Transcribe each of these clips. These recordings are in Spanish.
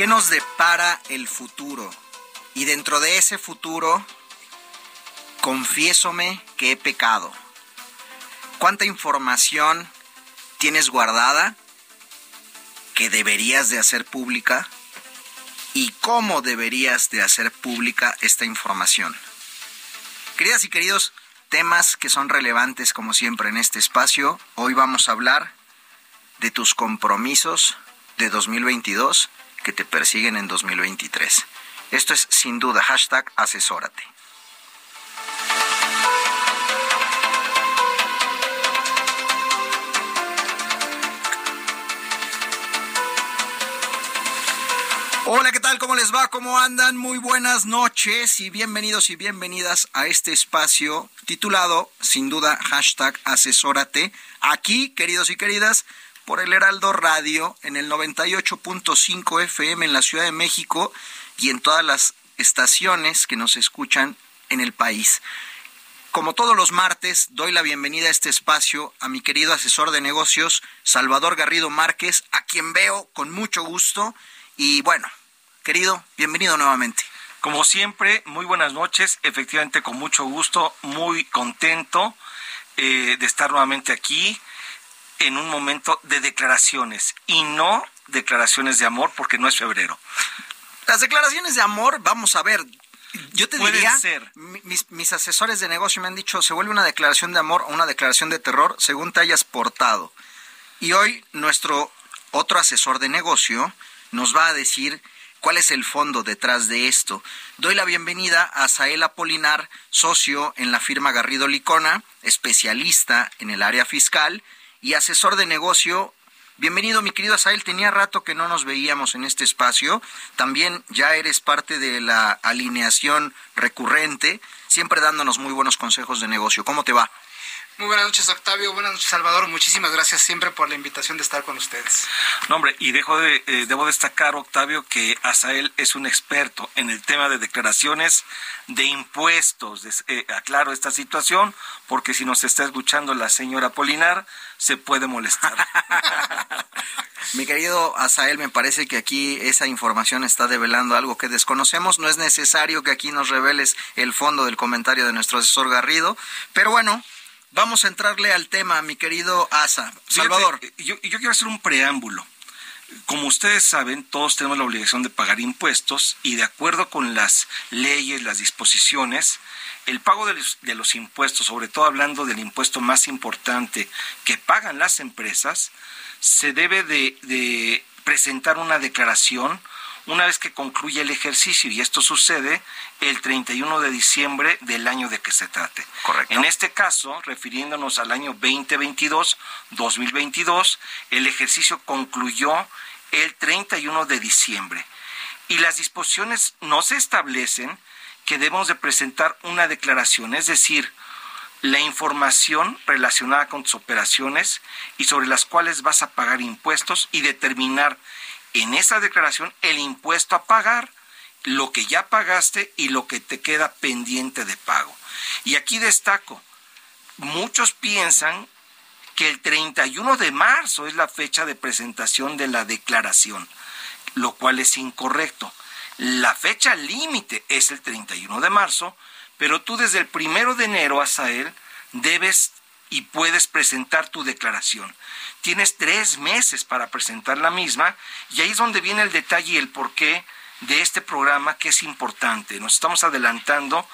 ¿Qué nos depara el futuro? Y dentro de ese futuro, confiésome que he pecado. ¿Cuánta información tienes guardada que deberías de hacer pública? ¿Y cómo deberías de hacer pública esta información? Queridas y queridos, temas que son relevantes como siempre en este espacio. Hoy vamos a hablar de tus compromisos de 2022 que te persiguen en 2023. Esto es sin duda hashtag asesórate. Hola, ¿qué tal? ¿Cómo les va? ¿Cómo andan? Muy buenas noches y bienvenidos y bienvenidas a este espacio titulado, sin duda, hashtag asesórate. Aquí, queridos y queridas, por el Heraldo Radio en el 98.5 FM en la Ciudad de México y en todas las estaciones que nos escuchan en el país. Como todos los martes, doy la bienvenida a este espacio a mi querido asesor de negocios, Salvador Garrido Márquez, a quien veo con mucho gusto. Y bueno, querido, bienvenido nuevamente. Como siempre, muy buenas noches, efectivamente con mucho gusto, muy contento eh, de estar nuevamente aquí en un momento de declaraciones y no declaraciones de amor porque no es febrero. Las declaraciones de amor, vamos a ver, yo te diría, ser. Mis, mis asesores de negocio me han dicho, se vuelve una declaración de amor o una declaración de terror según te hayas portado. Y hoy nuestro otro asesor de negocio nos va a decir cuál es el fondo detrás de esto. Doy la bienvenida a Sael Apolinar, socio en la firma Garrido Licona, especialista en el área fiscal y asesor de negocio. Bienvenido, mi querido Asael. Tenía rato que no nos veíamos en este espacio. También ya eres parte de la alineación recurrente, siempre dándonos muy buenos consejos de negocio. ¿Cómo te va? Muy buenas noches, Octavio. Buenas noches, Salvador. Muchísimas gracias siempre por la invitación de estar con ustedes. No, hombre, y dejo de, eh, debo destacar, Octavio, que Asael es un experto en el tema de declaraciones de impuestos. Des- eh, aclaro esta situación porque si nos está escuchando la señora Polinar, se puede molestar. Mi querido Asael, me parece que aquí esa información está develando algo que desconocemos. No es necesario que aquí nos reveles el fondo del comentario de nuestro asesor Garrido. Pero bueno, vamos a entrarle al tema, mi querido Asa. Salvador. Fíjate, yo, yo quiero hacer un preámbulo. Como ustedes saben, todos tenemos la obligación de pagar impuestos y de acuerdo con las leyes, las disposiciones, el pago de los, de los impuestos, sobre todo hablando del impuesto más importante que pagan las empresas, se debe de, de presentar una declaración una vez que concluye el ejercicio y esto sucede el 31 de diciembre del año de que se trate. Correcto. En este caso, refiriéndonos al año 2022, 2022, el ejercicio concluyó el 31 de diciembre y las disposiciones no se establecen que debemos de presentar una declaración, es decir, la información relacionada con tus operaciones y sobre las cuales vas a pagar impuestos y determinar en esa declaración el impuesto a pagar, lo que ya pagaste y lo que te queda pendiente de pago. Y aquí destaco, muchos piensan que el 31 de marzo es la fecha de presentación de la declaración, lo cual es incorrecto. La fecha límite es el 31 de marzo, pero tú desde el primero de enero, Asael, debes y puedes presentar tu declaración. Tienes tres meses para presentar la misma y ahí es donde viene el detalle y el porqué de este programa que es importante. Nos estamos adelantando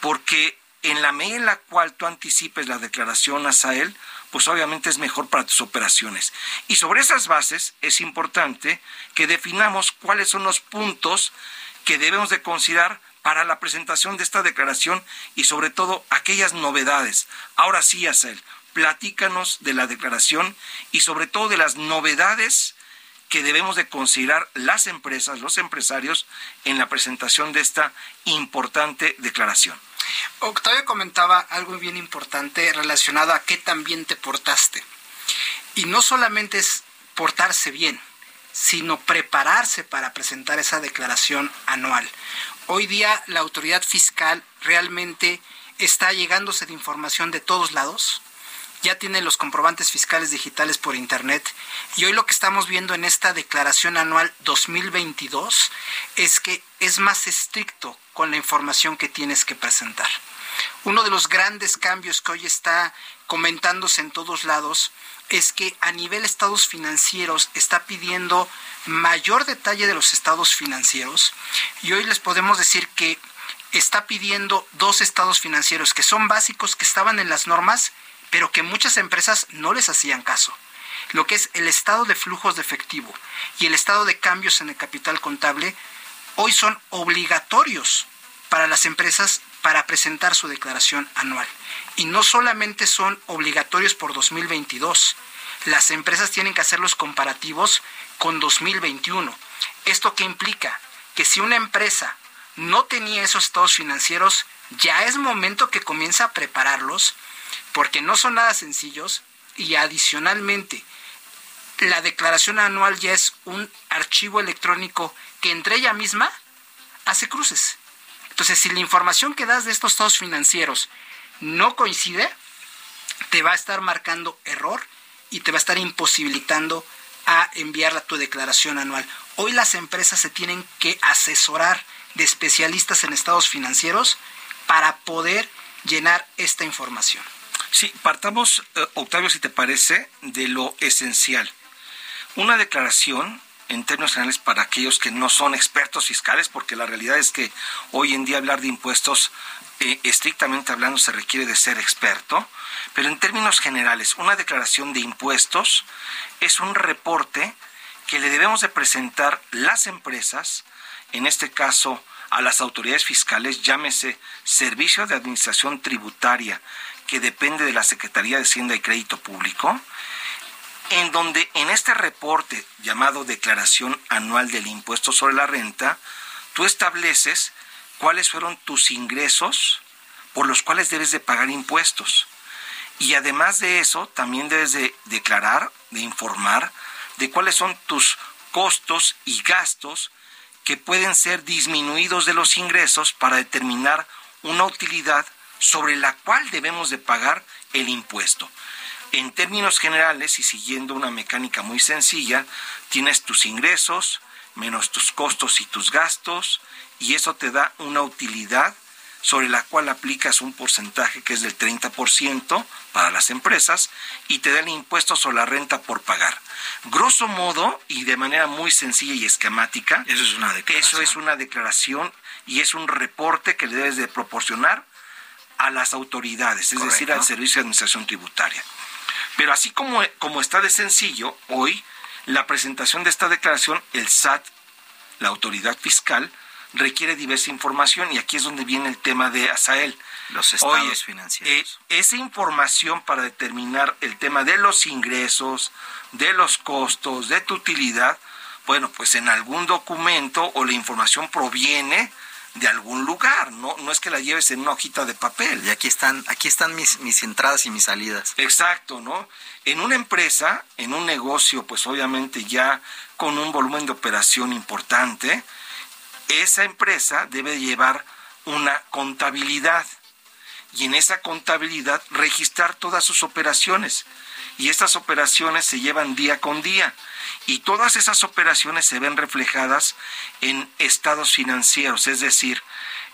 porque en la medida en la cual tú anticipes la declaración a SAEL, pues obviamente es mejor para tus operaciones. Y sobre esas bases es importante que definamos cuáles son los puntos que debemos de considerar para la presentación de esta declaración y sobre todo aquellas novedades. Ahora sí, Asel, platícanos de la declaración y sobre todo de las novedades que debemos de considerar las empresas, los empresarios, en la presentación de esta importante declaración. Octavio comentaba algo bien importante relacionado a qué tan bien te portaste. Y no solamente es portarse bien, sino prepararse para presentar esa declaración anual. Hoy día la autoridad fiscal realmente está llegándose de información de todos lados, ya tiene los comprobantes fiscales digitales por Internet y hoy lo que estamos viendo en esta declaración anual 2022 es que es más estricto con la información que tienes que presentar. Uno de los grandes cambios que hoy está comentándose en todos lados es que a nivel estados financieros está pidiendo mayor detalle de los estados financieros y hoy les podemos decir que está pidiendo dos estados financieros que son básicos, que estaban en las normas, pero que muchas empresas no les hacían caso. Lo que es el estado de flujos de efectivo y el estado de cambios en el capital contable, hoy son obligatorios para las empresas para presentar su declaración anual. Y no solamente son obligatorios por 2022, las empresas tienen que hacer los comparativos con 2021. ¿Esto qué implica? Que si una empresa no tenía esos estados financieros, ya es momento que comience a prepararlos, porque no son nada sencillos y adicionalmente la declaración anual ya es un archivo electrónico que entre ella misma hace cruces. Entonces, si la información que das de estos estados financieros no coincide, te va a estar marcando error y te va a estar imposibilitando a enviar tu declaración anual. Hoy las empresas se tienen que asesorar de especialistas en estados financieros para poder llenar esta información. Sí, partamos, eh, Octavio, si te parece, de lo esencial. Una declaración en términos generales para aquellos que no son expertos fiscales, porque la realidad es que hoy en día hablar de impuestos, eh, estrictamente hablando, se requiere de ser experto, pero en términos generales, una declaración de impuestos es un reporte que le debemos de presentar las empresas, en este caso a las autoridades fiscales, llámese Servicio de Administración Tributaria, que depende de la Secretaría de Hacienda y Crédito Público, en donde en este reporte llamado Declaración Anual del Impuesto sobre la Renta, tú estableces cuáles fueron tus ingresos por los cuales debes de pagar impuestos. Y además de eso, también debes de declarar, de informar de cuáles son tus costos y gastos que pueden ser disminuidos de los ingresos para determinar una utilidad sobre la cual debemos de pagar el impuesto. En términos generales y siguiendo una mecánica muy sencilla, tienes tus ingresos menos tus costos y tus gastos y eso te da una utilidad sobre la cual aplicas un porcentaje que es del 30% para las empresas y te da el impuesto sobre la renta por pagar. Grosso modo y de manera muy sencilla y esquemática, eso es una declaración. Eso es una declaración y es un reporte que le debes de proporcionar a las autoridades, es decir, al Servicio de Administración Tributaria. Pero así como, como está de sencillo, hoy la presentación de esta declaración, el SAT, la autoridad fiscal, requiere diversa información y aquí es donde viene el tema de ASAEL. Los estados financieros. Eh, esa información para determinar el tema de los ingresos, de los costos, de tu utilidad, bueno, pues en algún documento o la información proviene de algún lugar, no, no es que la lleves en una hojita de papel. Y aquí están, aquí están mis, mis entradas y mis salidas. Exacto, ¿no? En una empresa, en un negocio, pues obviamente ya con un volumen de operación importante, esa empresa debe llevar una contabilidad y en esa contabilidad registrar todas sus operaciones. Y estas operaciones se llevan día con día y todas esas operaciones se ven reflejadas en estados financieros, es decir,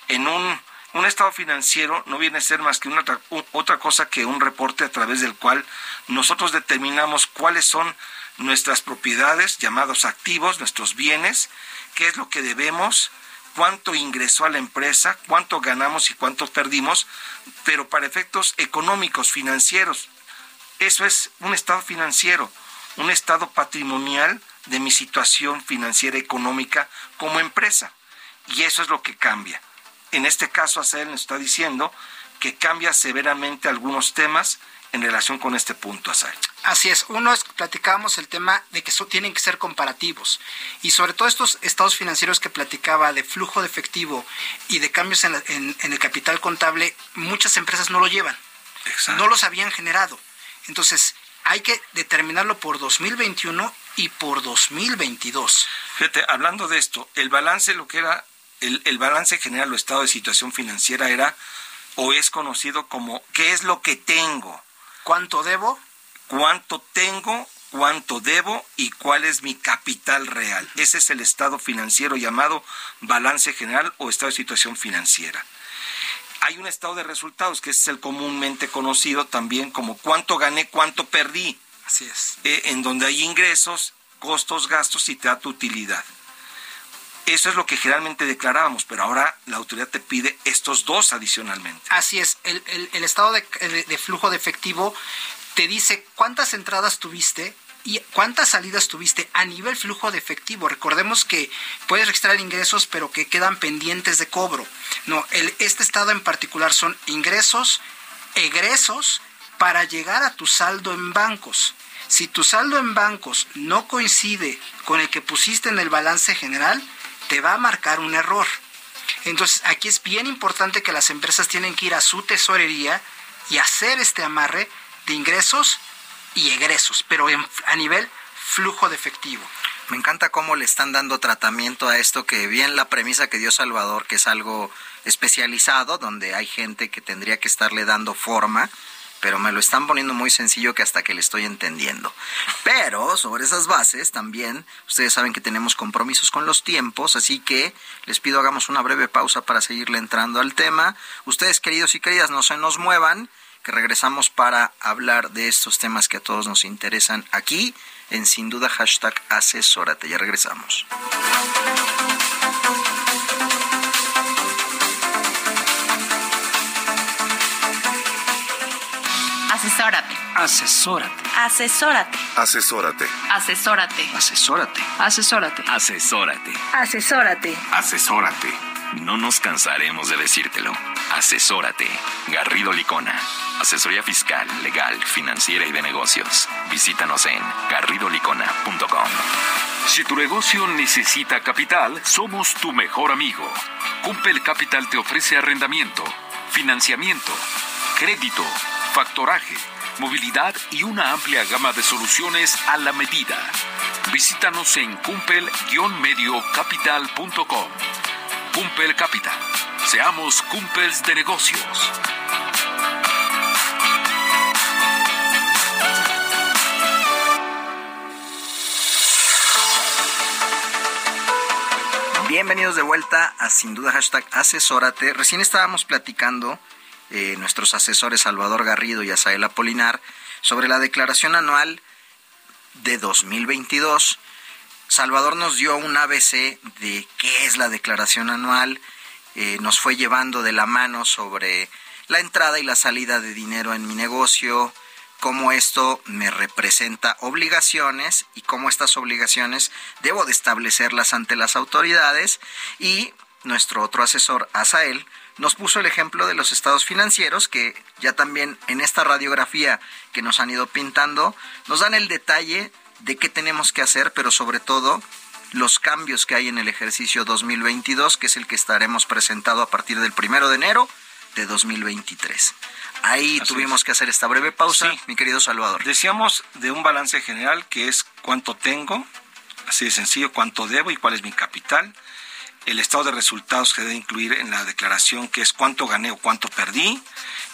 en un Un estado financiero no viene a ser más que una otra cosa que un reporte a través del cual nosotros determinamos cuáles son nuestras propiedades, llamados activos, nuestros bienes, qué es lo que debemos, cuánto ingresó a la empresa, cuánto ganamos y cuánto perdimos, pero para efectos económicos, financieros. Eso es un estado financiero, un estado patrimonial de mi situación financiera económica como empresa. Y eso es lo que cambia. En este caso, Asael nos está diciendo que cambia severamente algunos temas en relación con este punto, Asael. Así es, uno es, platicábamos el tema de que tienen que ser comparativos y sobre todo estos estados financieros que platicaba de flujo de efectivo y de cambios en, el capital contable, muchas empresas no lo llevan, no los habían generado. Entonces, hay que determinarlo por 2021 y por 2022. Fíjate, hablando de esto, el balance, lo que era el, balance general o estado de situación financiera era o es conocido como qué es lo que tengo. ¿Cuánto debo? ¿Cuánto tengo? ¿Cuánto debo? ¿Y cuál es mi capital real? Ese es el estado financiero llamado balance general o estado de situación financiera. Hay un estado de resultados que es el comúnmente conocido también como cuánto gané, cuánto perdí. Así es. Eh, en donde hay ingresos, costos, gastos y te da tu utilidad. Eso es lo que generalmente declarábamos, pero ahora la autoridad te pide estos dos adicionalmente. Así es, el, estado de, flujo de efectivo te dice cuántas entradas tuviste y cuántas salidas tuviste a nivel flujo de efectivo. Recordemos que puedes registrar ingresos, pero que quedan pendientes de cobro. No, este estado en particular son ingresos, egresos para llegar a tu saldo en bancos. Si tu saldo en bancos no coincide con el que pusiste en el balance general, te va a marcar un error. Entonces, aquí es bien importante que las empresas tienen que ir a su tesorería y hacer este amarre de ingresos y egresos, pero a nivel flujo de efectivo. Me encanta cómo le están dando tratamiento a esto, que bien la premisa que dio Salvador, que es algo especializado, donde hay gente que tendría que estarle dando forma, pero me lo están poniendo muy sencillo que hasta que le estoy entendiendo. Pero sobre esas bases también, ustedes saben que tenemos compromisos con los tiempos, así que les pido hagamos una breve pausa para seguirle entrando al tema. Ustedes, queridos y queridas, no se nos muevan, que regresamos para hablar de estos temas que a todos nos interesan aquí en sin duda hashtag asesórate. Ya regresamos. Asesórate. Asesórate. Asesórate. Asesórate. Asesórate. Asesórate. Asesórate. Asesórate. Asesórate. Asesórate. No nos cansaremos de decírtelo. Asesórate. Garrido Licona. Asesoría fiscal, legal, financiera y de negocios. Visítanos en garridolicona.com. Si tu negocio necesita capital, somos tu mejor amigo. Cumpel Capital te ofrece arrendamiento, financiamiento, crédito factoraje, movilidad y una amplia gama de soluciones a la medida. Visítanos en cumpel-mediocapital.com. Cumpel Capital. Seamos cumpels de negocios. Bienvenidos de vuelta a Sin Duda Hashtag Asesórate. Recién estábamos platicando eh, nuestros asesores Salvador Garrido y Asael Apolinar sobre la declaración anual de 2022. Salvador nos dio un ABC de qué es la declaración anual, eh, nos fue llevando de la mano sobre la entrada y la salida de dinero en mi negocio, cómo esto me representa obligaciones y cómo estas obligaciones debo de establecerlas ante las autoridades. Y nuestro otro asesor, Asael, nos puso el ejemplo de los estados financieros que ya también en esta radiografía que nos han ido pintando nos dan el detalle de qué tenemos que hacer, pero sobre todo los cambios que hay en el ejercicio 2022, que es el que estaremos presentado a partir del primero de enero de 2023. Ahí tuvimos que hacer esta breve pausa, mi querido Salvador. Decíamos de un balance general que es cuánto tengo, así de sencillo, cuánto debo y cuál es mi capital. El estado de resultados que debe incluir en la declaración, que es cuánto gané o cuánto perdí,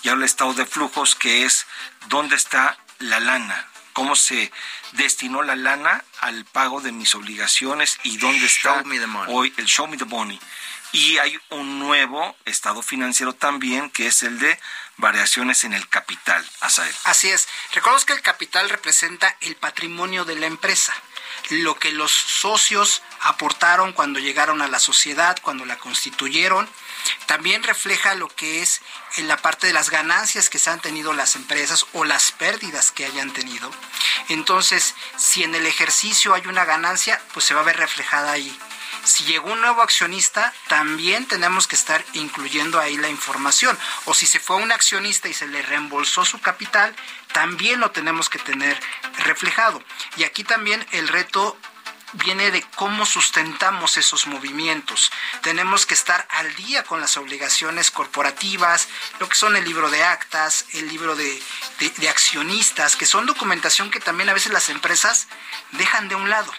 y ahora el estado de flujos, que es dónde está la lana, cómo se destinó la lana al pago de mis obligaciones y dónde está show me the money. hoy el show me the money. Y hay un nuevo estado financiero también, que es el de variaciones en el capital, Asael. Así es. Recordemos que el capital representa el patrimonio de la empresa lo que los socios aportaron cuando llegaron a la sociedad, cuando la constituyeron. También refleja lo que es en la parte de las ganancias que se han tenido las empresas o las pérdidas que hayan tenido. Entonces, si en el ejercicio hay una ganancia, pues se va a ver reflejada ahí. Si llegó un nuevo accionista, también tenemos que estar incluyendo ahí la información. O si se fue un accionista y se le reembolsó su capital, también lo tenemos que tener reflejado. Y aquí también el reto viene de cómo sustentamos esos movimientos. Tenemos que estar al día con las obligaciones corporativas, lo que son el libro de actas, el libro de, de, accionistas, que son documentación que también a veces las empresas dejan de un lado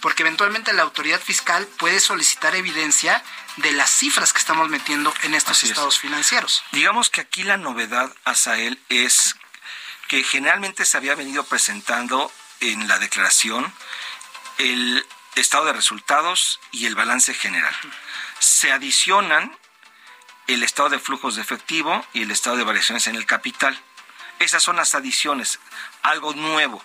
porque eventualmente la autoridad fiscal puede solicitar evidencia de las cifras que estamos metiendo en estos estados financieros. Digamos que aquí la novedad, Asael, es que generalmente se había venido presentando en la declaración el estado de resultados y el balance general. Se adicionan el estado de flujos de efectivo y el estado de variaciones en el capital. Esas son las adiciones, algo nuevo.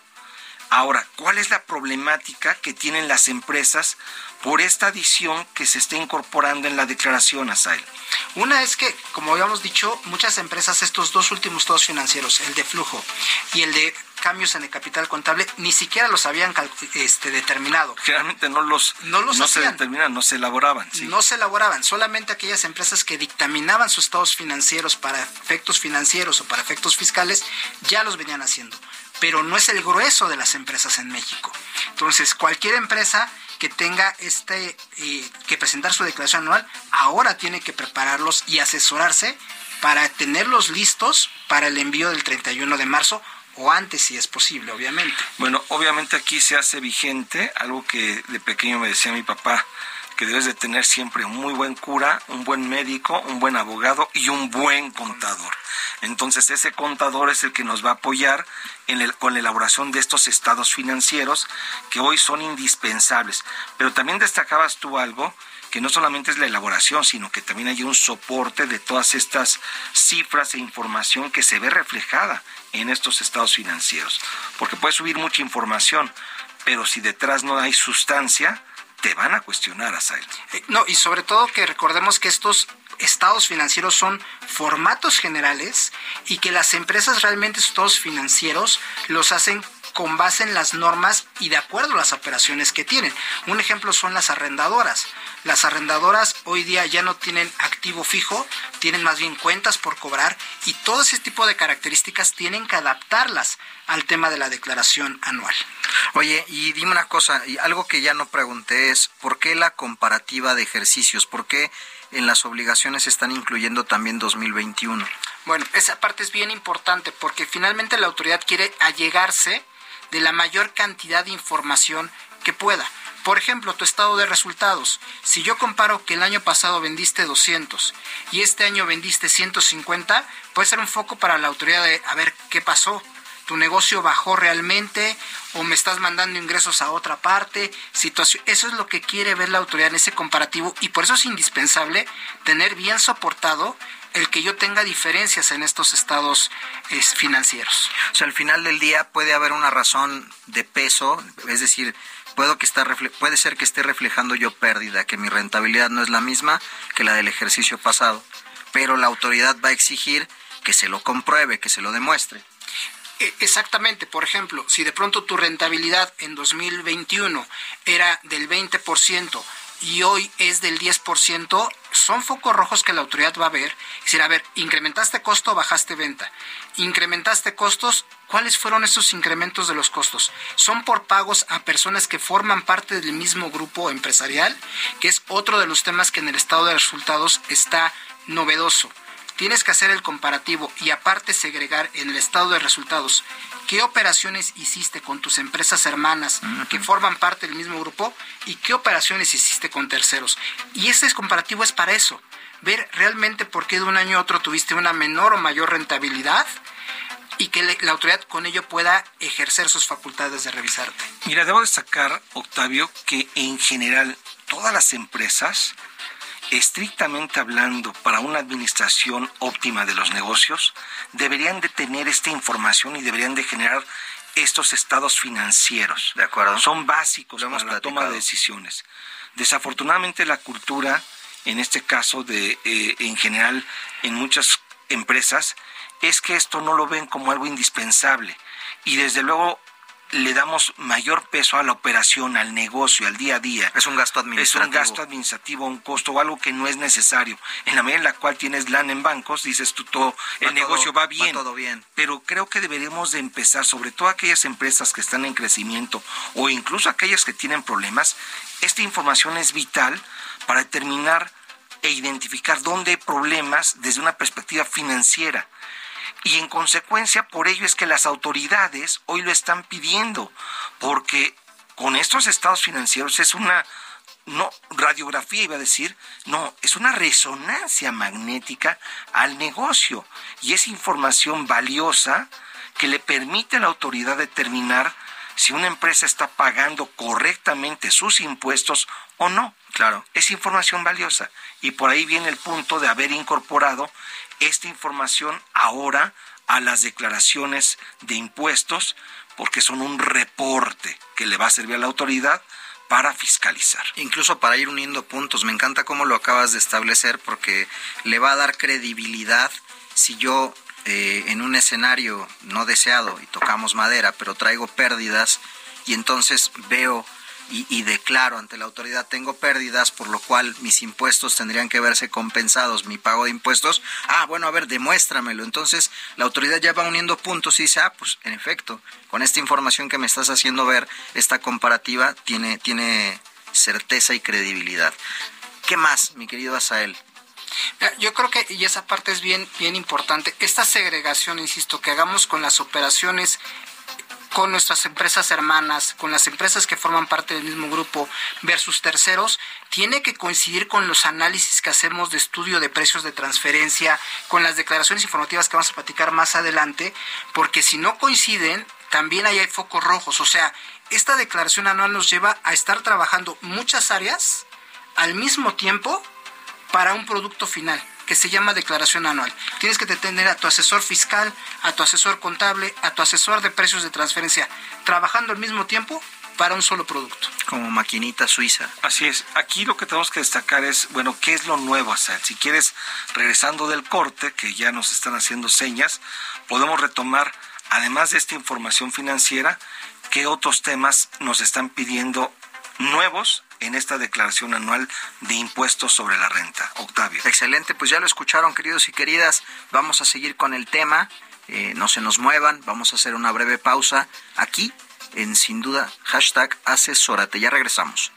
Ahora, ¿cuál es la problemática que tienen las empresas por esta adición que se está incorporando en la declaración, Asael? Una es que, como habíamos dicho, muchas empresas, estos dos últimos estados financieros, el de flujo y el de cambios en el capital contable, ni siquiera los habían este, determinado. Generalmente no los, no los no se determinaban, no se elaboraban. No se elaboraban, solamente aquellas empresas que dictaminaban sus estados financieros para efectos financieros o para efectos fiscales, ya los venían haciendo pero no es el grueso de las empresas en México. Entonces, cualquier empresa que tenga este eh, que presentar su declaración anual ahora tiene que prepararlos y asesorarse para tenerlos listos para el envío del 31 de marzo o antes si es posible, obviamente. Bueno, obviamente aquí se hace vigente algo que de pequeño me decía mi papá, que debes de tener siempre un muy buen cura, un buen médico, un buen abogado y un buen contador. Entonces ese contador es el que nos va a apoyar con la elaboración de estos estados financieros que hoy son indispensables. Pero también destacabas tú algo que no solamente es la elaboración, sino que también hay un soporte de todas estas cifras e información que se ve reflejada en estos estados financieros. Porque puede subir mucha información, pero si detrás no hay sustancia, te van a cuestionar, Asael. Eh, no, y sobre todo que recordemos que estos estados financieros son formatos generales y que las empresas realmente estados financieros los hacen con base en las normas y de acuerdo a las operaciones que tienen. Un ejemplo son las arrendadoras. Las arrendadoras hoy día ya no tienen activo fijo, tienen más bien cuentas por cobrar y todo ese tipo de características tienen que adaptarlas al tema de la declaración anual. Oye, y dime una cosa, y algo que ya no pregunté es, ¿por qué la comparativa de ejercicios? ¿Por qué en las obligaciones están incluyendo también 2021? Bueno, esa parte es bien importante porque finalmente la autoridad quiere allegarse de la mayor cantidad de información que pueda. Por ejemplo, tu estado de resultados. Si yo comparo que el año pasado vendiste 200 y este año vendiste 150, puede ser un foco para la autoridad de a ver qué pasó. ¿Tu negocio bajó realmente o me estás mandando ingresos a otra parte? Situación. Eso es lo que quiere ver la autoridad en ese comparativo y por eso es indispensable tener bien soportado el que yo tenga diferencias en estos estados financieros. O sea, al final del día puede haber una razón de peso, es decir, puedo que está puede ser que esté reflejando yo pérdida, que mi rentabilidad no es la misma que la del ejercicio pasado, pero la autoridad va a exigir que se lo compruebe, que se lo demuestre. E, exactamente, por ejemplo, si de pronto tu rentabilidad en 2021 era del 20%, y hoy es del 10%, son focos rojos que la autoridad va a ver. Es decir, a ver, incrementaste costo, bajaste venta. Incrementaste costos, ¿cuáles fueron esos incrementos de los costos? Son por pagos a personas que forman parte del mismo grupo empresarial, que es otro de los temas que en el estado de resultados está novedoso. Tienes que hacer el comparativo y aparte segregar en el estado de resultados. Qué operaciones hiciste con tus empresas hermanas que forman parte del mismo grupo y qué operaciones hiciste con terceros. Y ese comparativo es para eso, ver realmente por qué de un año a otro tuviste una menor o mayor rentabilidad y que la autoridad con ello pueda ejercer sus facultades de revisarte. Mira, debo destacar, Octavio, que en general todas las empresas estrictamente hablando, para una administración óptima de los negocios, deberían de tener esta información y deberían de generar estos estados financieros. De acuerdo. Son básicos para hemos la toma de platicado. decisiones. Desafortunadamente la cultura, en este caso de eh, en general en muchas empresas, es que esto no lo ven como algo indispensable y desde luego le damos mayor peso a la operación, al negocio, al día a día. Es un gasto Es administrativo. un gasto administrativo, un costo o algo que no es necesario. En la medida en la cual tienes LAN en bancos, dices tú todo, el Va negocio todo- va bien. va todo bien. Pero creo que deberíamos de empezar, sobre todo aquellas empresas que están en crecimiento o incluso aquellas que tienen problemas, esta información es vital para determinar e identificar dónde hay problemas desde una perspectiva financiera. Y en consecuencia, por ello es que las autoridades hoy lo están pidiendo, porque con estos estados financieros es una, no, radiografía iba a decir, no, es una resonancia magnética al negocio y es información valiosa que le permite a la autoridad determinar si una empresa está pagando correctamente sus impuestos o no. Claro. Es información valiosa y por ahí viene el punto de haber incorporado esta información ahora a las declaraciones de impuestos porque son un reporte que le va a servir a la autoridad para fiscalizar. Incluso para ir uniendo puntos, me encanta cómo lo acabas de establecer porque le va a dar credibilidad si yo eh, en un escenario no deseado y tocamos madera, pero traigo pérdidas y entonces veo y, y declaro ante la autoridad tengo pérdidas, por lo cual mis impuestos tendrían que verse compensados, mi pago de impuestos. Ah, bueno, a ver, demuéstramelo. Entonces la autoridad ya va uniendo puntos y dice, ah, pues en efecto, con esta información que me estás haciendo ver, esta comparativa tiene, tiene certeza y credibilidad. ¿Qué más, mi querido Asael? Yo creo que, y esa parte es bien, bien importante, esta segregación, insisto, que hagamos con las operaciones con nuestras empresas hermanas, con las empresas que forman parte del mismo grupo versus terceros, tiene que coincidir con los análisis que hacemos de estudio de precios de transferencia, con las declaraciones informativas que vamos a platicar más adelante, porque si no coinciden, también ahí hay focos rojos. O sea, esta declaración anual nos lleva a estar trabajando muchas áreas al mismo tiempo para un producto final que se llama declaración anual. Tienes que tener a tu asesor fiscal, a tu asesor contable, a tu asesor de precios de transferencia, trabajando al mismo tiempo para un solo producto. Como maquinita suiza. Así es. Aquí lo que tenemos que destacar es, bueno, ¿qué es lo nuevo hacer? Si quieres, regresando del corte, que ya nos están haciendo señas, podemos retomar, además de esta información financiera, qué otros temas nos están pidiendo nuevos en esta declaración anual de impuestos sobre la renta. Octavio. Excelente, pues ya lo escucharon, queridos y queridas. Vamos a seguir con el tema. Eh, no se nos muevan. Vamos a hacer una breve pausa aquí en Sin Duda, hashtag asesórate. Ya regresamos.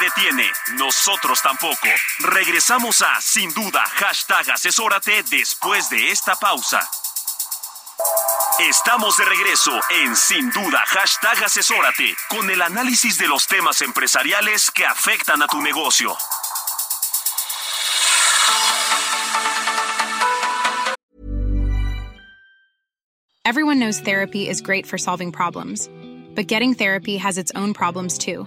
Detiene, nosotros tampoco. Regresamos a Sin Duda, hashtag asesórate después de esta pausa. Estamos de regreso en Sin Duda, hashtag asesórate, con el análisis de los temas empresariales que afectan a tu negocio. Everyone knows therapy is great for solving problems, but getting therapy has its own problems too,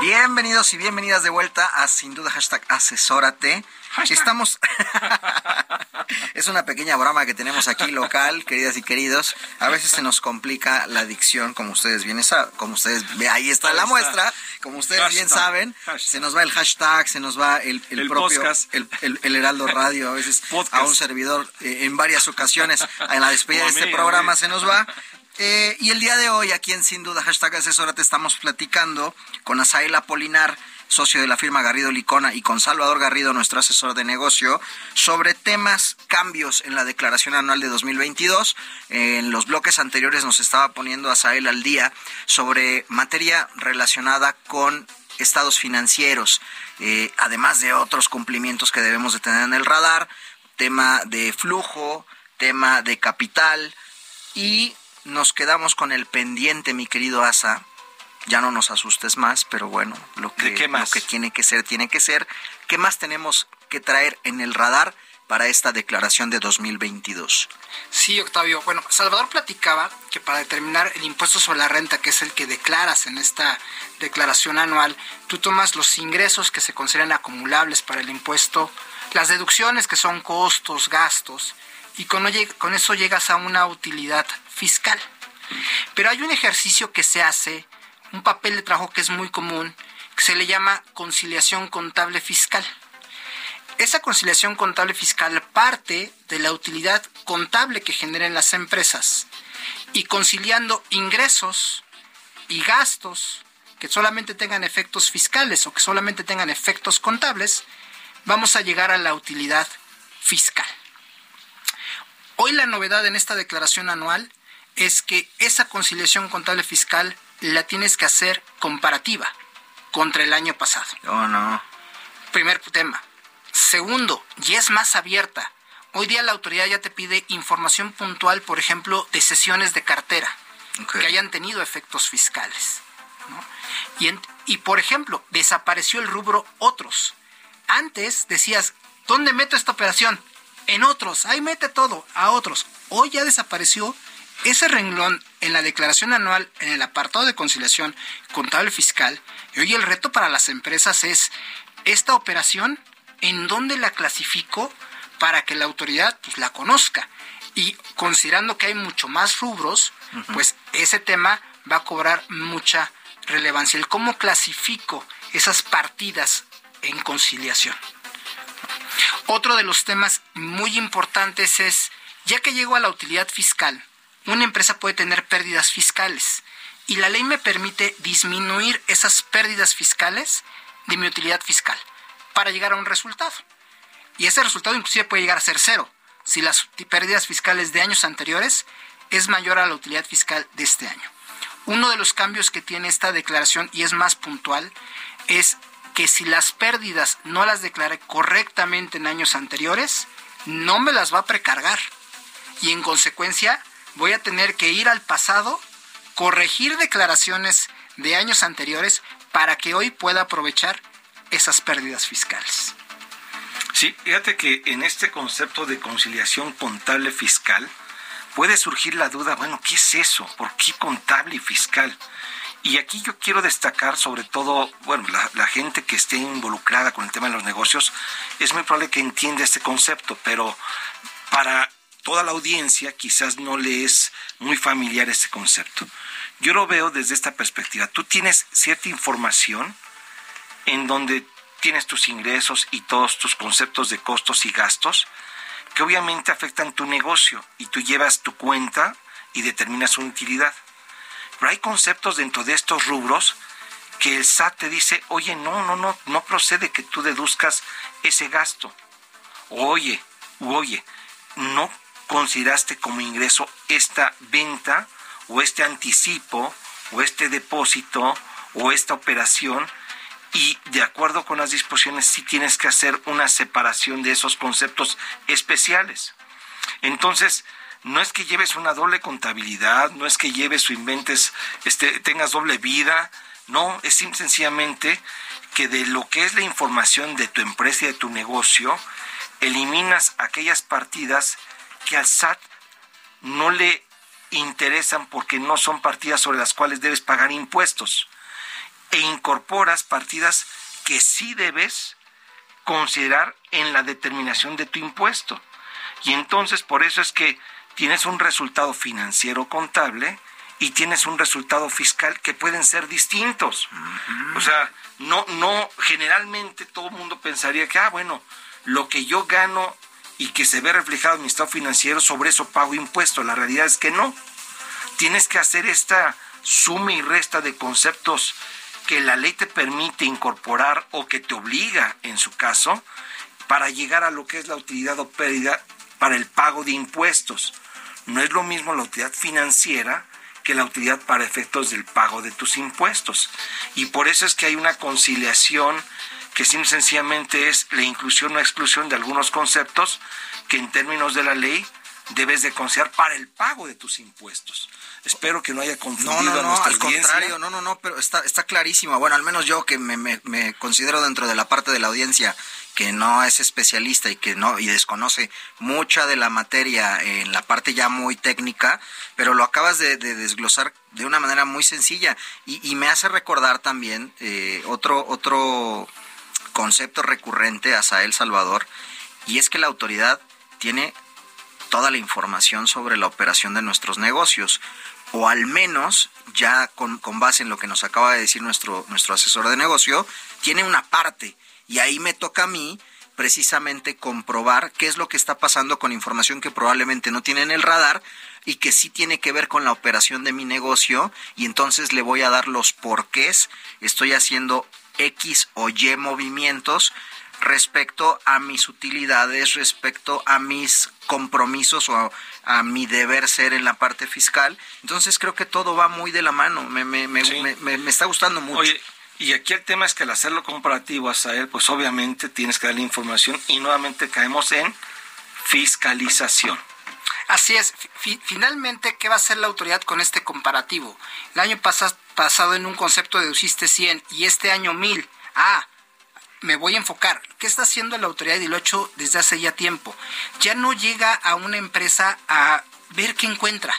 Bienvenidos y bienvenidas de vuelta a Sin Duda Hashtag Asesórate. Estamos... es una pequeña broma que tenemos aquí local, queridas y queridos. A veces se nos complica la dicción, como ustedes bien saben, como ustedes ve, ahí está la muestra, como ustedes bien saben, hashtag. se nos va el hashtag, se nos va el, el El propio, el, el- el Heraldo Radio, a veces Podcast. a un servidor eh, en varias ocasiones en la despedida de este mí, programa se nos va. Eh, y el día de hoy, aquí en Sin Duda, hashtag Asesórate, estamos platicando con Asael Apolinar, socio de la firma Garrido Licona, y con Salvador Garrido, nuestro asesor de negocio, sobre temas, cambios en la declaración anual de 2022. Eh, en los bloques anteriores nos estaba poniendo Asael al día sobre materia relacionada con estados financieros, eh, además de otros cumplimientos que debemos de tener en el radar, tema de flujo, tema de capital, y nos quedamos con el pendiente, mi querido Asa. Ya no nos asustes más, pero bueno, lo que, ¿De qué más? lo que tiene que ser, tiene que ser. ¿Qué más tenemos que traer en el radar para esta declaración de 2022? Sí, Octavio. Bueno, Salvador platicaba que para determinar el impuesto sobre la renta, que es el que declaras en esta declaración anual, tú tomas los ingresos que se consideran acumulables para el impuesto, las deducciones que son costos, gastos, y con, eso llegas a una utilidad fiscal. Pero hay un ejercicio que se hace, un papel de trabajo que es muy común, que se le llama conciliación contable fiscal. Esa conciliación contable fiscal parte de la utilidad contable que generen las empresas y conciliando ingresos y gastos que solamente tengan efectos fiscales o que solamente tengan efectos contables, vamos a llegar a la utilidad fiscal. Hoy la novedad en esta declaración anual es que esa conciliación contable fiscal la tienes que hacer comparativa contra el año pasado. Oh, no. Primer tema. Segundo, y es más abierta. Hoy día la autoridad ya te pide información puntual, por ejemplo, de sesiones de cartera que hayan tenido efectos fiscales. ¿no? Y, en- y, por ejemplo, desapareció el rubro otros. Antes decías, ¿dónde meto esta operación? En otros, ahí mete todo, a otros. Hoy ya desapareció ese renglón en la declaración anual, en el apartado de conciliación contable fiscal. Y hoy el reto para las empresas es esta operación, ¿en dónde la clasifico para que la autoridad pues, la conozca? Y considerando que hay mucho más rubros, pues ese tema va a cobrar mucha relevancia. El cómo clasifico esas partidas en conciliación. Otro de los temas muy importantes es, ya que llego a la utilidad fiscal, una empresa puede tener pérdidas fiscales y la ley me permite disminuir esas pérdidas fiscales de mi utilidad fiscal para llegar a un resultado. Y ese resultado inclusive puede llegar a ser cero si las pérdidas fiscales de años anteriores es mayor a la utilidad fiscal de este año. Uno de los cambios que tiene esta declaración y es más puntual es que si las pérdidas no las declaré correctamente en años anteriores, no me las va a precargar. Y en consecuencia voy a tener que ir al pasado, corregir declaraciones de años anteriores para que hoy pueda aprovechar esas pérdidas fiscales. Sí, fíjate que en este concepto de conciliación contable fiscal puede surgir la duda, bueno, ¿qué es eso? ¿Por qué contable y fiscal? Y aquí yo quiero destacar sobre todo, bueno, la, la, gente que esté involucrada con el tema de los negocios, es muy probable que entienda este concepto, pero para toda la audiencia quizás no le es muy familiar este concepto. Yo lo veo desde esta perspectiva. Tú tienes cierta información en donde tienes tus ingresos y todos tus conceptos de costos y gastos que obviamente afectan tu negocio y tú llevas tu cuenta y determinas su utilidad. Pero hay conceptos dentro de estos rubros que el SAT te dice, oye, no, no, no, no procede que tú deduzcas ese gasto. Oye, oye, no consideraste como ingreso esta venta o este anticipo o este depósito o esta operación y de acuerdo con las disposiciones sí tienes que hacer una separación de esos conceptos especiales. Entonces, no es que lleves una doble contabilidad, no es que lleves o inventes, este, tengas doble vida, no, es sencillamente que de lo que es la información de tu empresa y de tu negocio, eliminas aquellas partidas que al SAT no le interesan porque no son partidas sobre las cuales debes pagar impuestos e incorporas partidas que sí debes considerar en la determinación de tu impuesto. Y entonces por eso es que tienes un resultado financiero contable y tienes un resultado fiscal que pueden ser distintos. O sea, no, no, generalmente todo el mundo pensaría que, ah, bueno, lo que yo gano y que se ve reflejado en mi estado financiero, sobre eso pago impuestos. La realidad es que no. Tienes que hacer esta suma y resta de conceptos que la ley te permite incorporar o que te obliga, en su caso, para llegar a lo que es la utilidad o pérdida para el pago de impuestos. No es lo mismo la utilidad financiera que la utilidad para efectos del pago de tus impuestos. Y por eso es que hay una conciliación que simple sencillamente es la inclusión o exclusión de algunos conceptos que en términos de la ley debes de considerar para el pago de tus impuestos. Espero que no haya confundido no, no, a no, nuestra al audiencia. contrario, no, no, no, pero está, está clarísimo. Bueno, al menos yo que me, me, me considero dentro de la parte de la audiencia que no es especialista y que no y desconoce mucha de la materia en la parte ya muy técnica, pero lo acabas de, de desglosar de una manera muy sencilla. Y, me hace recordar también eh, otro otro concepto recurrente a Sael Salvador y es que la autoridad tiene toda la información sobre la operación de nuestros negocios o al menos ya con, con, base en lo que nos acaba de decir nuestro, nuestro asesor de negocio, tiene una parte y ahí me toca a mí precisamente comprobar qué es lo que está pasando con información que probablemente no tiene en el radar y que sí tiene que ver con la operación de mi negocio y entonces le voy a dar los porqués, estoy haciendo X o Y movimientos respecto a mis utilidades, respecto a mis compromisos o a, a, mi deber ser en la parte fiscal. Entonces creo que todo va muy de la mano, me, me, me, sí. me, está gustando mucho. Oye, y aquí el tema es que al hacerlo comparativo a él, pues obviamente tienes que darle información y nuevamente caemos en fiscalización. Así es. Finalmente, ¿qué va a hacer la autoridad con este comparativo? El año pas pasado en un concepto deduciste 100 y este año 1000. Ah, me voy a enfocar. ¿Qué está haciendo la autoridad? Y lo he hecho desde hace ya tiempo. Ya no llega a una empresa a ver qué encuentra.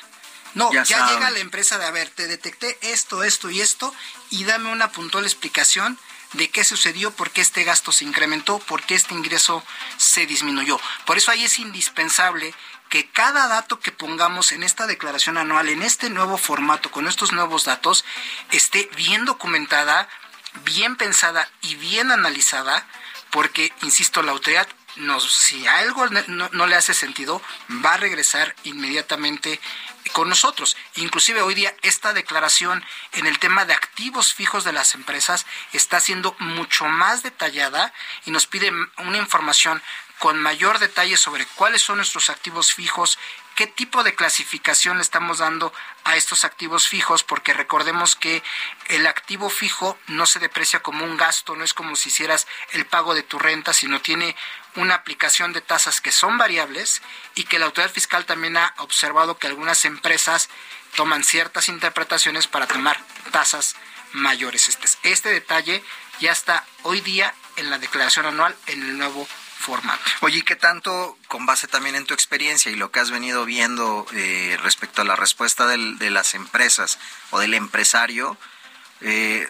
No, ya, ya llega la empresa de, a ver, te detecté esto, esto y esto, y dame una puntual explicación de qué sucedió, por qué este gasto se incrementó, por qué este ingreso se disminuyó. Por eso ahí es indispensable que cada dato que pongamos en esta declaración anual, en este nuevo formato, con estos nuevos datos, esté bien documentada, bien pensada y bien analizada, porque, insisto, la autoridad nos, si algo no, no, le hace sentido, va a regresar inmediatamente con nosotros. Inclusive hoy día esta declaración en el tema de activos fijos de las empresas está siendo mucho más detallada y nos pide una información con mayor detalle sobre cuáles son nuestros activos fijos, qué tipo de clasificación le estamos dando a estos activos fijos, porque recordemos que el activo fijo no se deprecia como un gasto, no es como si hicieras el pago de tu renta, sino tiene una aplicación de tasas que son variables y que la autoridad fiscal también ha observado que algunas empresas toman ciertas interpretaciones para tomar tasas mayores. Este, este detalle ya está hoy día en la declaración anual en el nuevo formato. Oye, ¿y qué tanto, con base también en tu experiencia y lo que has venido viendo eh, respecto a la respuesta del- de las empresas o del empresario, eh,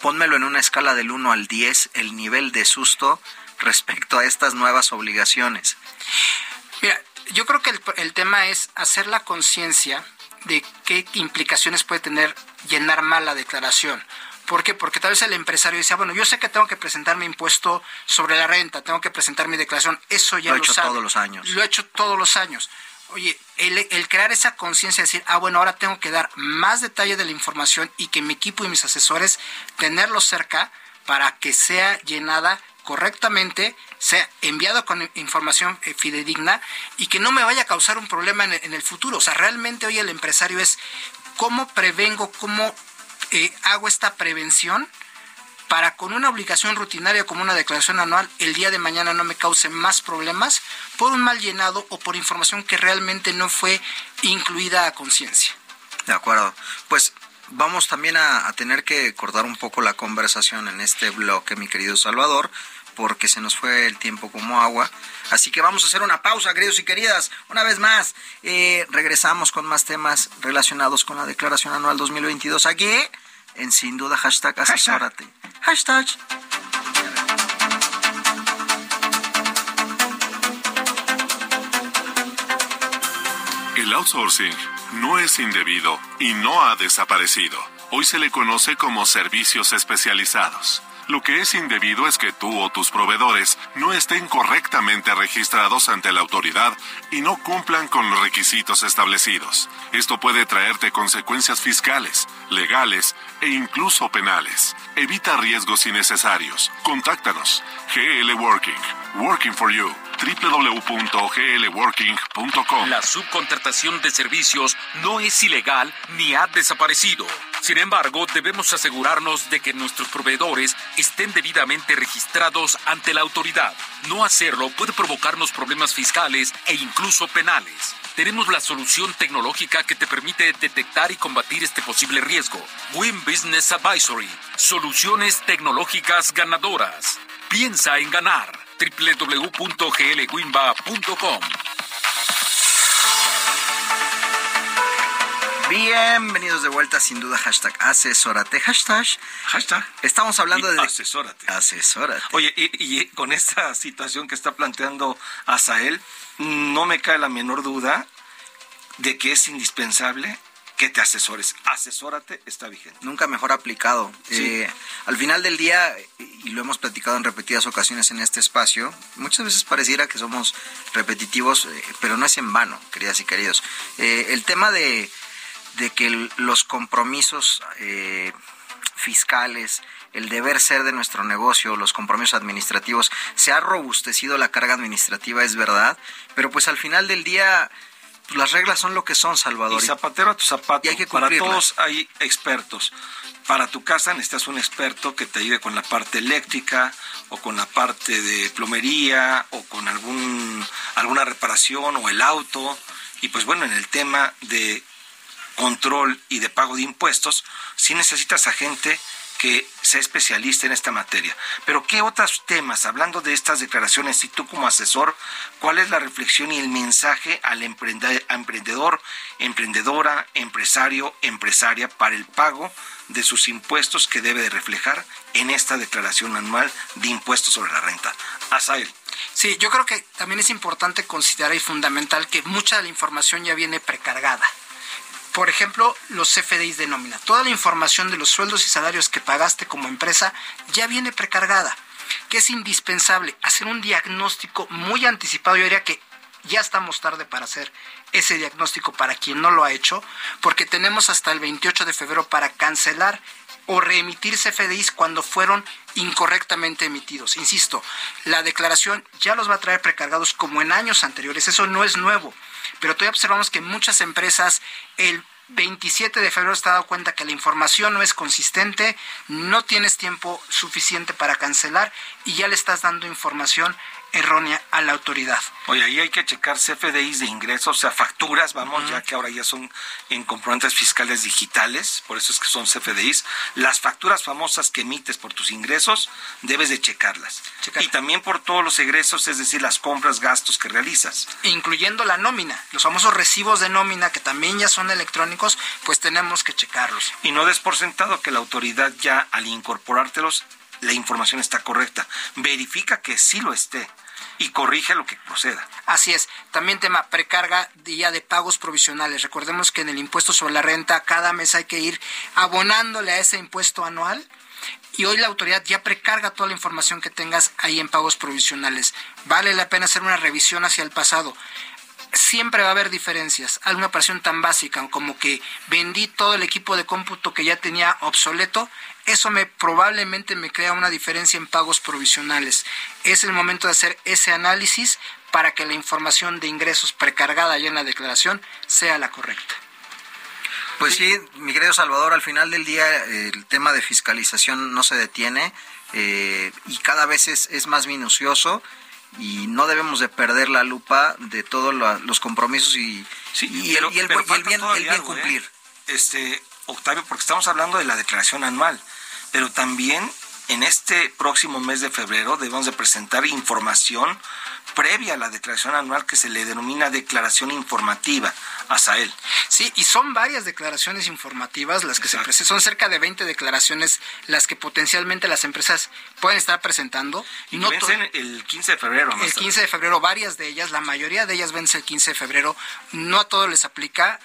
pónmelo en una escala del 1 al 10, el nivel de susto respecto a estas nuevas obligaciones? Mira, yo creo que el, el tema es hacer la conciencia de qué implicaciones puede tener llenar mal la declaración. ¿Por qué? Porque tal vez el empresario dice, "Ah, bueno, yo sé que tengo que presentar mi impuesto sobre la renta, tengo que presentar mi declaración, eso ya Lo lo, he hecho sabe. todos los años. Lo he hecho todos los años. Oye, el, el crear esa conciencia, decir, ah, bueno, ahora tengo que dar más detalle de la información y que mi equipo y mis asesores tenerlo cerca para que sea llenada correctamente, sea enviado con información eh, fidedigna y que no me vaya a causar un problema en, el- futuro. O sea, realmente hoy el empresario es cómo prevengo, cómo eh, hago esta prevención para con una obligación rutinaria como una declaración anual el día de mañana no me cause más problemas por un mal llenado o por información que realmente no fue incluida a conciencia. De acuerdo. Pues vamos también a tener que cortar un poco la conversación en este bloque, mi querido Salvador, porque se nos fue el tiempo como agua. Así que vamos a hacer una pausa, queridos y queridas. Una vez más, eh, regresamos con más temas relacionados con la declaración anual 2022 aquí en Sin Duda hashtag asesórate. Hashtag. El outsourcing no es indebido y no ha desaparecido. Hoy se le conoce como servicios especializados. Lo que es indebido es que tú o tus proveedores no estén correctamente registrados ante la autoridad y no cumplan con los requisitos establecidos. Esto puede traerte consecuencias fiscales, legales e incluso penales. Evita riesgos innecesarios. Contáctanos. GL Working. Working for You. www.glworking.com. La subcontratación de servicios no es ilegal ni ha desaparecido. Sin embargo, debemos asegurarnos de que nuestros proveedores estén debidamente registrados ante la autoridad. No hacerlo puede provocarnos problemas fiscales e incluso penales. Tenemos la solución tecnológica que te permite detectar y combatir este posible riesgo. Win Business Advisory. Soluciones tecnológicas ganadoras. Piensa en ganar. www.glwinba.com Bienvenidos de vuelta, sin duda, hashtag asesórate. Hashtag. Hashtag. Estamos hablando Y de... asesórate. Asesórate. Oye, y, y con esta situación que está planteando Asael, no me cae la menor duda de que es indispensable que te asesores. Asesórate está vigente. Nunca mejor aplicado. Sí. Eh, al final del día, y lo hemos platicado en repetidas ocasiones en este espacio, muchas veces pareciera que somos repetitivos, eh, pero no es en vano, queridas y queridos. Eh, el tema de, de que los compromisos fiscales, el deber ser de nuestro negocio, los compromisos administrativos, se ha robustecido la carga administrativa, es verdad, pero pues al final del día... pues, las reglas son lo que son, Salvador. Y zapatero a tu zapato. Y hay que Para todos hay expertos. Para tu casa necesitas un experto que te ayude con la parte eléctrica o con la parte de plomería o con algún alguna reparación o el auto. Y pues bueno, en el tema de control y de pago de impuestos, sí necesitas a gente que sea especialista en esta materia. Pero ¿qué otros temas, hablando de estas declaraciones, y tú como asesor, cuál es la reflexión y el mensaje al emprendedor, emprendedora, empresario, empresaria para el pago de sus impuestos que debe de reflejar en esta declaración anual de impuestos sobre la renta? Asael. Sí, yo creo que también es importante considerar y fundamental que mucha de la información ya viene precargada. Por ejemplo, los CFDIs de nómina. Toda la información de los sueldos y salarios que pagaste como empresa ya viene precargada. Que es indispensable hacer un diagnóstico muy anticipado. Yo diría que ya estamos tarde para hacer ese diagnóstico para quien no lo ha hecho, porque tenemos hasta el 28 de febrero para cancelar o reemitir CFDIs cuando fueron incorrectamente emitidos. Insisto, la declaración ya los va a traer precargados como en años anteriores, eso no es nuevo, pero todavía observamos que muchas empresas el 27 de febrero te has dado cuenta que la información no es consistente, no tienes tiempo suficiente para cancelar y ya le estás dando información errónea a la autoridad. Oye, ahí hay que checar CFDIs de ingresos, o sea, facturas, vamos, ya que ahora ya son en comprobantes fiscales digitales, por eso es que son CFDIs. Las facturas famosas que emites por tus ingresos, debes de checarlas. Y también por todos los egresos, es decir, las compras, gastos que realizas. Incluyendo la nómina, los famosos recibos de nómina que también ya son electrónicos, pues tenemos que checarlos. Y no des por sentado que la autoridad ya al incorporártelos, la información está correcta. Verifica que sí lo esté y corrige lo que proceda. Así es. También tema precarga día de pagos provisionales. Recordemos que en el impuesto sobre la renta cada mes hay que ir abonándole a ese impuesto anual. Y hoy la autoridad ya precarga toda la información que tengas ahí en pagos provisionales. Vale la pena hacer una revisión hacia el pasado siempre va a haber diferencias. Alguna operación tan básica como que vendí todo el equipo de cómputo que ya tenía obsoleto, eso me probablemente me crea una diferencia en pagos provisionales. Es el momento de hacer ese análisis para que la información de ingresos precargada ya en la declaración sea la correcta. Pues sí, mi querido Salvador, al final del día el tema de fiscalización no se detiene eh, y cada vez es, es más minucioso y no debemos de perder la lupa de todos los compromisos y, y, el, y el, y el bien, el bien cumplir. ¿eh? Este, Octavio, porque estamos hablando de la declaración anual, pero también en este próximo mes de febrero debemos de presentar información previa a la declaración anual que se le denomina declaración informativa a SAEL. Sí, y son varias declaraciones informativas las que se presentan, son cerca de 20 declaraciones las que potencialmente las empresas pueden estar presentando. Y no vencen el 15 de febrero. El 15 de febrero, varias de ellas, la mayoría de ellas vence el 15 de febrero, no a todos les aplica.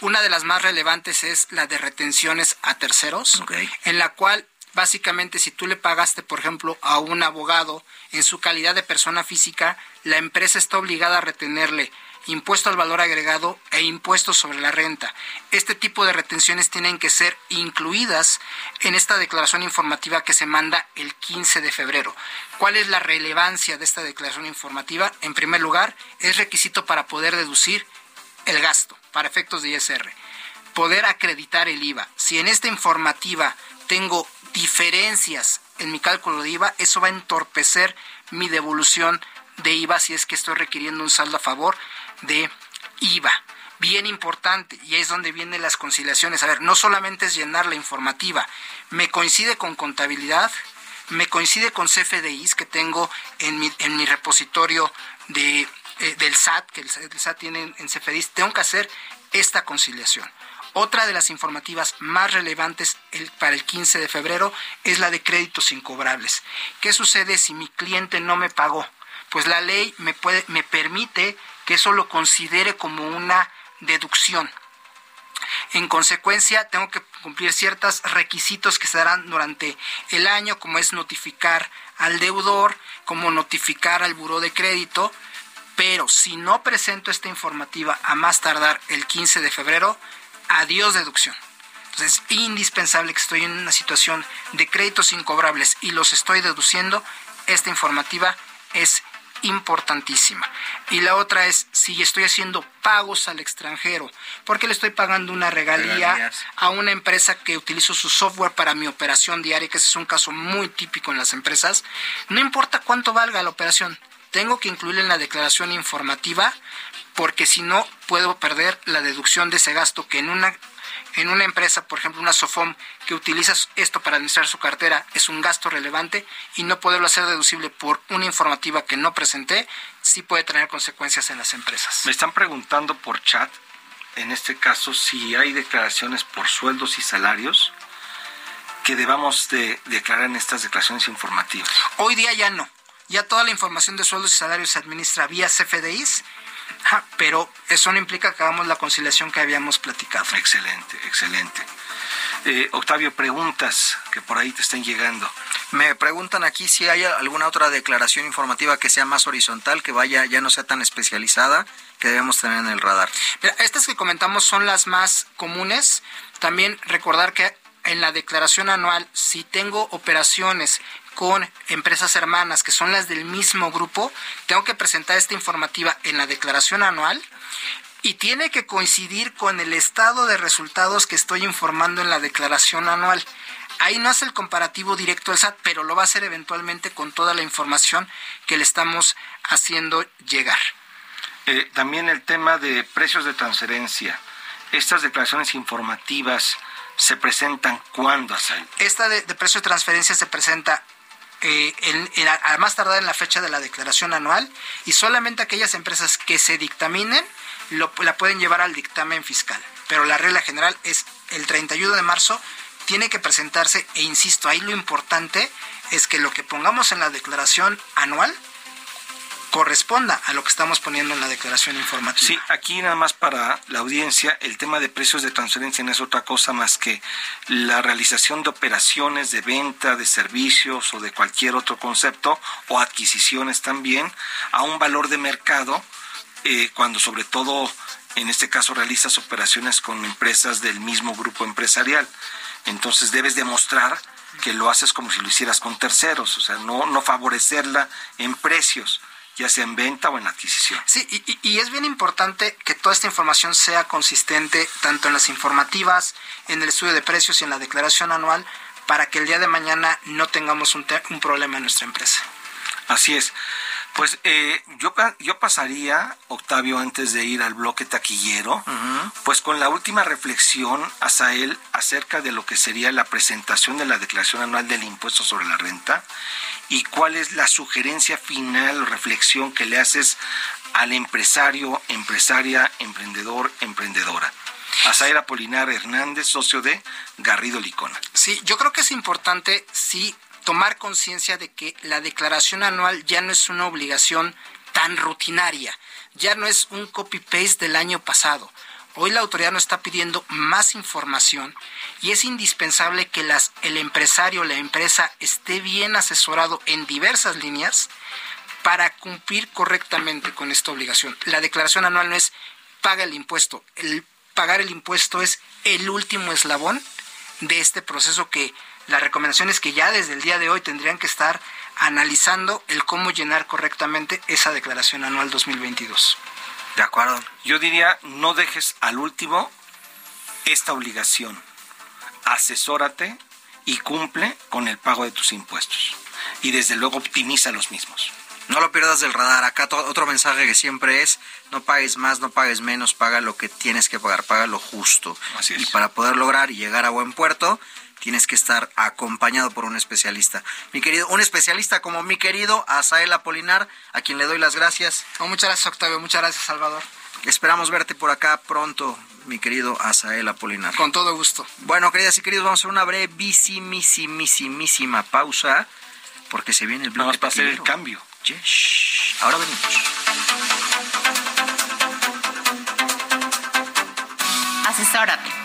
Una de las más relevantes es la de retenciones a terceros, en la cual Básicamente, si tú le pagaste, por ejemplo, a un abogado en su calidad de persona física, la empresa está obligada a retenerle impuesto al valor agregado e impuestos sobre la renta. Este tipo de retenciones tienen que ser incluidas en esta declaración informativa que se manda el 15 de febrero. ¿Cuál es la relevancia de esta declaración informativa? En primer lugar, es requisito para poder deducir el gasto para efectos de ISR. Poder acreditar el IVA. Si en esta informativa tengo diferencias en mi cálculo de IVA, eso va a entorpecer mi devolución de IVA si es que estoy requiriendo un saldo a favor de IVA. Bien importante, y es donde vienen las conciliaciones. A ver, no solamente es llenar la informativa, me coincide con contabilidad, me coincide con CFDIs que tengo en mi, en mi repositorio de, eh, del SAT, que el, el SAT tiene en CFDIs, tengo que hacer esta conciliación. Otra de las informativas más relevantes para el 15 de febrero es la de créditos incobrables. ¿Qué sucede si mi cliente no me pagó? Pues la ley me, permite que eso lo considere como una deducción. En consecuencia, tengo que cumplir ciertos requisitos que se darán durante el año, como es notificar al deudor, como notificar al buró de crédito, pero si no presento esta informativa a más tardar el 15 de febrero, adiós deducción. Entonces es indispensable que estoy en una situación de créditos incobrables y los estoy deduciendo. Esta informativa es importantísima. Y la otra es si estoy haciendo pagos al extranjero, porque le estoy pagando una regalía a una empresa que utilizo su software para mi operación diaria, que ese es un caso muy típico en las empresas, no importa cuánto valga la operación, tengo que incluir en la declaración informativa porque si no puedo perder la deducción de ese gasto que en una en una empresa, por ejemplo, una SOFOM que utiliza esto para administrar su cartera es un gasto relevante y no poderlo hacer deducible por una informativa que no presenté, sí puede tener consecuencias en las empresas. Me están preguntando por chat, en este caso, si hay declaraciones por sueldos y salarios que debamos de declarar en estas declaraciones informativas. Hoy día ya no. Ya toda la información de sueldos y salarios se administra vía CFDIs pero eso no implica que hagamos la conciliación que habíamos platicado. Excelente, excelente. Eh, Octavio, preguntas que por ahí te están llegando. Me preguntan aquí si hay alguna otra declaración informativa que sea más horizontal, que vaya, ya no sea tan especializada, que debemos tener en el radar. Mira, estas que comentamos son las más comunes. También recordar que en la declaración anual, si tengo operaciones con empresas hermanas que son las del mismo grupo, tengo que presentar esta informativa en la declaración anual y tiene que coincidir con el estado de resultados que estoy informando en la declaración anual. Ahí no hace el comparativo directo al SAT, pero lo va a hacer eventualmente con toda la información que le estamos haciendo llegar. Eh, también el tema de precios de transferencia. Estas declaraciones informativas se presentan cuándo? Esta de, de precio de transferencia se presenta eh, en- a más tardar en la fecha de la declaración anual y solamente aquellas empresas que se dictaminen lo- la pueden llevar al dictamen fiscal. Pero la regla general es el 31 de marzo tiene que presentarse e insisto, ahí lo importante es que lo que pongamos en la declaración anual corresponda a lo que estamos poniendo en la declaración informativa. Sí, aquí nada más para la audiencia, el tema de precios de transferencia no es otra cosa más que la realización de operaciones de venta de servicios o de cualquier otro concepto o adquisiciones también a un valor de mercado eh, cuando sobre todo en este caso realizas operaciones con empresas del mismo grupo empresarial. Entonces debes demostrar que lo haces como si lo hicieras con terceros, o sea, no, no favorecerla en precios, ya sea en venta o en adquisición. Sí, y, es bien importante que toda esta información sea consistente tanto en las informativas, en el estudio de precios y en la declaración anual, para que el día de mañana no tengamos un, te- un problema en nuestra empresa. Así es. Pues eh, yo, yo pasaría, Octavio, antes de ir al bloque taquillero, pues con la última reflexión, Asael, acerca de lo que sería la presentación de la declaración anual del impuesto sobre la renta y cuál es la sugerencia final o reflexión que le haces al empresario, empresaria, emprendedor, emprendedora. Asael Apolinar Hernández, socio de Garrido Licona. Sí, yo creo que es importante, sí, tomar conciencia de que la declaración anual ya no es una obligación tan rutinaria, ya no es un copy-paste del año pasado. Hoy la autoridad nos está pidiendo más información y es indispensable que el empresario, la empresa, esté bien asesorado en diversas líneas para cumplir correctamente con esta obligación. La declaración anual no es paga el impuesto. El pagar el impuesto es el último eslabón de este proceso que la recomendación es que ya desde el día de hoy tendrían que estar analizando el cómo llenar correctamente esa declaración anual 2022. De acuerdo. Yo diría, no dejes al último esta obligación. Asesórate y cumple con el pago de tus impuestos. Y desde luego optimiza los mismos. No lo pierdas del radar. Acá otro mensaje que siempre es, no pagues más, no pagues menos, paga lo que tienes que pagar, paga lo justo. Así es. Y para poder lograr y llegar a buen puerto, tienes que estar acompañado por un especialista. Mi querido, un especialista como mi querido Asael Apolinar, a quien le doy las gracias. Oh, muchas gracias Octavio, muchas gracias Salvador. Esperamos verte por acá pronto, mi querido Asael Apolinar. Con todo gusto. Bueno, queridas y queridos, vamos a hacer una brevísimísimísima pausa, porque se viene el bloque Vamos para hacer el cambio. Yes. Ahora venimos. Asesórate.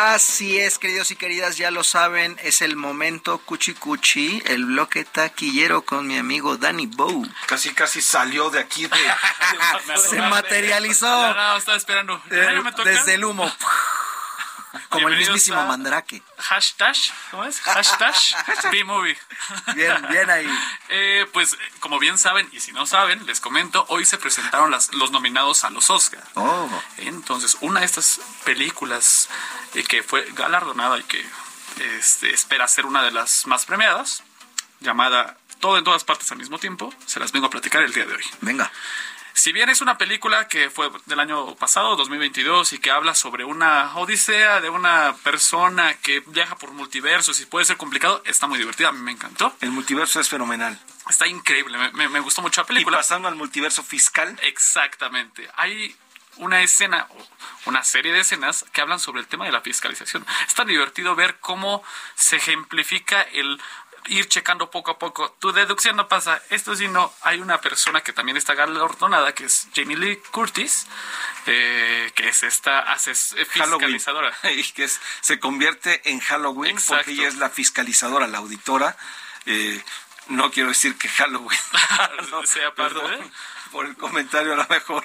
Así es, queridos y queridas, ya lo saben, es el momento cuchi cuchi, el bloque taquillero con mi amigo Danny Bow. Casi, casi salió de aquí. De, Se materializó No, no, estaba esperando. eh, ¿Ya me toca? desde el humo. Como el mismísimo Mandrake. Hashtag, ¿cómo es? Hashtag B-Movie. Bien, bien ahí. Eh, pues, como bien saben, y si no saben, les comento, hoy se presentaron las, los nominados a los Oscar. Oh, Entonces, una de estas películas eh, que fue galardonada y que este, espera ser una de las más premiadas, llamada Todo en todas partes al mismo tiempo, se las vengo a platicar el día de hoy. venga. Si bien es una película que fue del año pasado, 2022, y que habla sobre una odisea de una persona que viaja por multiversos y puede ser complicado, está muy divertida, a mí me encantó. el multiverso es fenomenal. Está increíble, me, me- me gustó mucho la Y película. pasando al multiverso fiscal, Exactamente. Hay una escena, o una serie de escenas que hablan sobre el tema de la fiscalización. Es tan divertido ver cómo se ejemplifica el ir checando poco a poco. Tu deducción no pasa. Esto sí no. Hay una persona que también está galardonada, que es Jamie Lee Curtis, eh, que es esta ases- eh, fiscalizadora. y que es- se convierte en Halloween Exacto. porque ella es la fiscalizadora, la auditora. Eh, no quiero decir que Halloween no, sea parte por el comentario a lo mejor.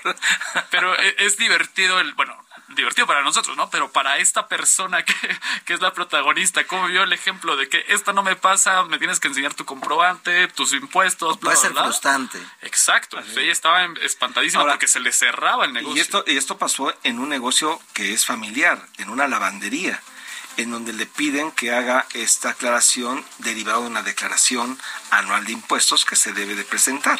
Pero e- es divertido el, bueno, divertido para nosotros, ¿no? Pero para esta persona que, que es la protagonista, ¿cómo vio el ejemplo de que esta no me pasa, me tienes que enseñar tu comprobante, tus impuestos, Puede ser bla? frustrante. Exacto, pues ella estaba em- espantadísima Ahora, porque se le cerraba el negocio. Y esto, y esto pasó en un negocio que es familiar, en una lavandería, en donde le piden que haga esta aclaración derivada de una declaración anual de impuestos que se debe de presentar.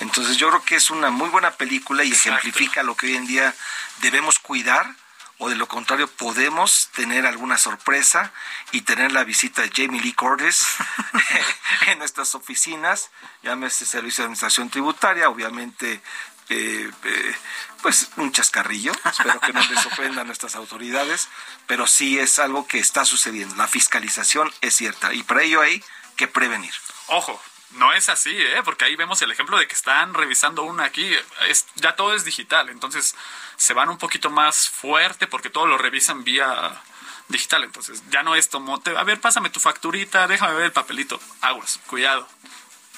Entonces yo creo que es una muy buena película y Exacto. ejemplifica lo que hoy en día debemos cuidar o de lo contrario podemos tener alguna sorpresa y tener la visita de Jamie Lee Curtis en nuestras oficinas, llámese Servicio de Administración Tributaria, obviamente eh, eh, pues un chascarrillo, espero que no les a nuestras autoridades, pero sí es algo que está sucediendo, la fiscalización es cierta y para ello hay que prevenir. Ojo, no es así, ¿eh? Porque ahí vemos el ejemplo de que están revisando una aquí. Es, ya todo es digital, entonces se van un poquito más fuerte porque todo lo revisan vía digital. Entonces ya no es tomote. A ver, pásame tu facturita, déjame ver el papelito. Aguas, cuidado.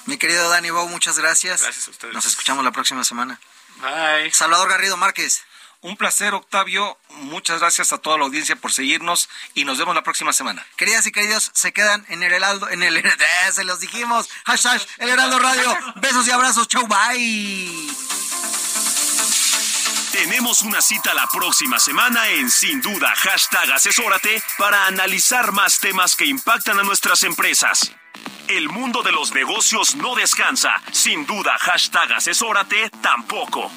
Mi querido Dani Bow, muchas gracias. Gracias a ustedes. Nos escuchamos la próxima semana. Bye. Salvador Garrido Márquez. Un placer, Octavio. Muchas gracias a toda la audiencia por seguirnos y nos vemos la próxima semana. Queridas y queridos, se quedan en el Heraldo, en el eh, se los dijimos. Hashtag el Heraldo Radio. Besos y abrazos. Chau, bye. Tenemos una cita la próxima semana en Sin Duda, hashtag asesórate para analizar más temas que impactan a nuestras empresas. El mundo de los negocios no descansa. Sin duda, hashtag asesórate tampoco.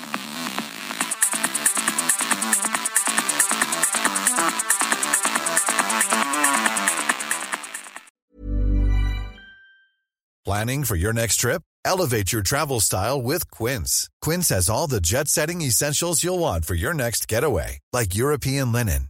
Planning for your next trip? Elevate your travel style with Quince. Quince has all the jet setting essentials you'll want for your next getaway, like European linen,